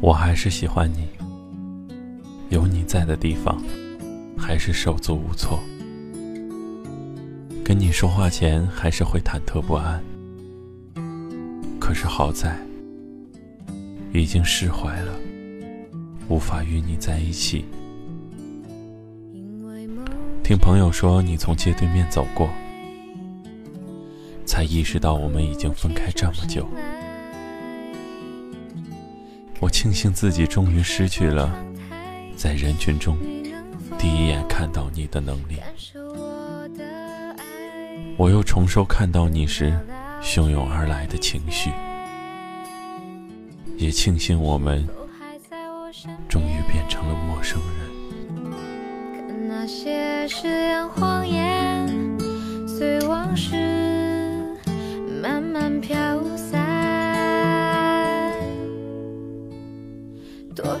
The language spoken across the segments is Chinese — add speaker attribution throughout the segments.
Speaker 1: 我还是喜欢你，有你在的地方，还是手足无措。跟你说话前，还是会忐忑不安。可是好在，已经释怀了，无法与你在一起。听朋友说你从街对面走过，才意识到我们已经分开这么久。庆幸自己终于失去了在人群中第一眼看到你的能力，我又重收看到你时汹涌而来的情绪，也庆幸我们终于变成了陌生人。
Speaker 2: 那些誓言谎言，随往事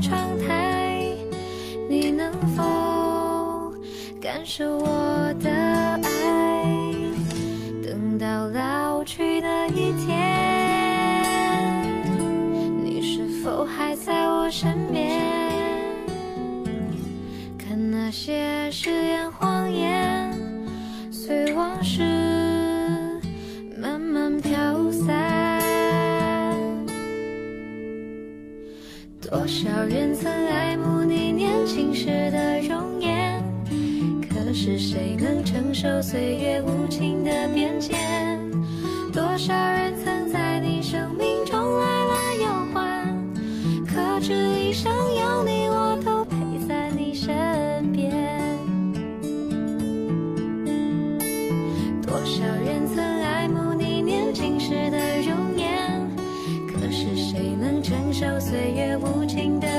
Speaker 2: 窗台，你能否感受我的爱？等到老去的一天，你是否还在我身边？看那些多少人曾爱慕你年轻时的容颜，可是谁能承受岁月无情的变迁？多少人曾岁月无情的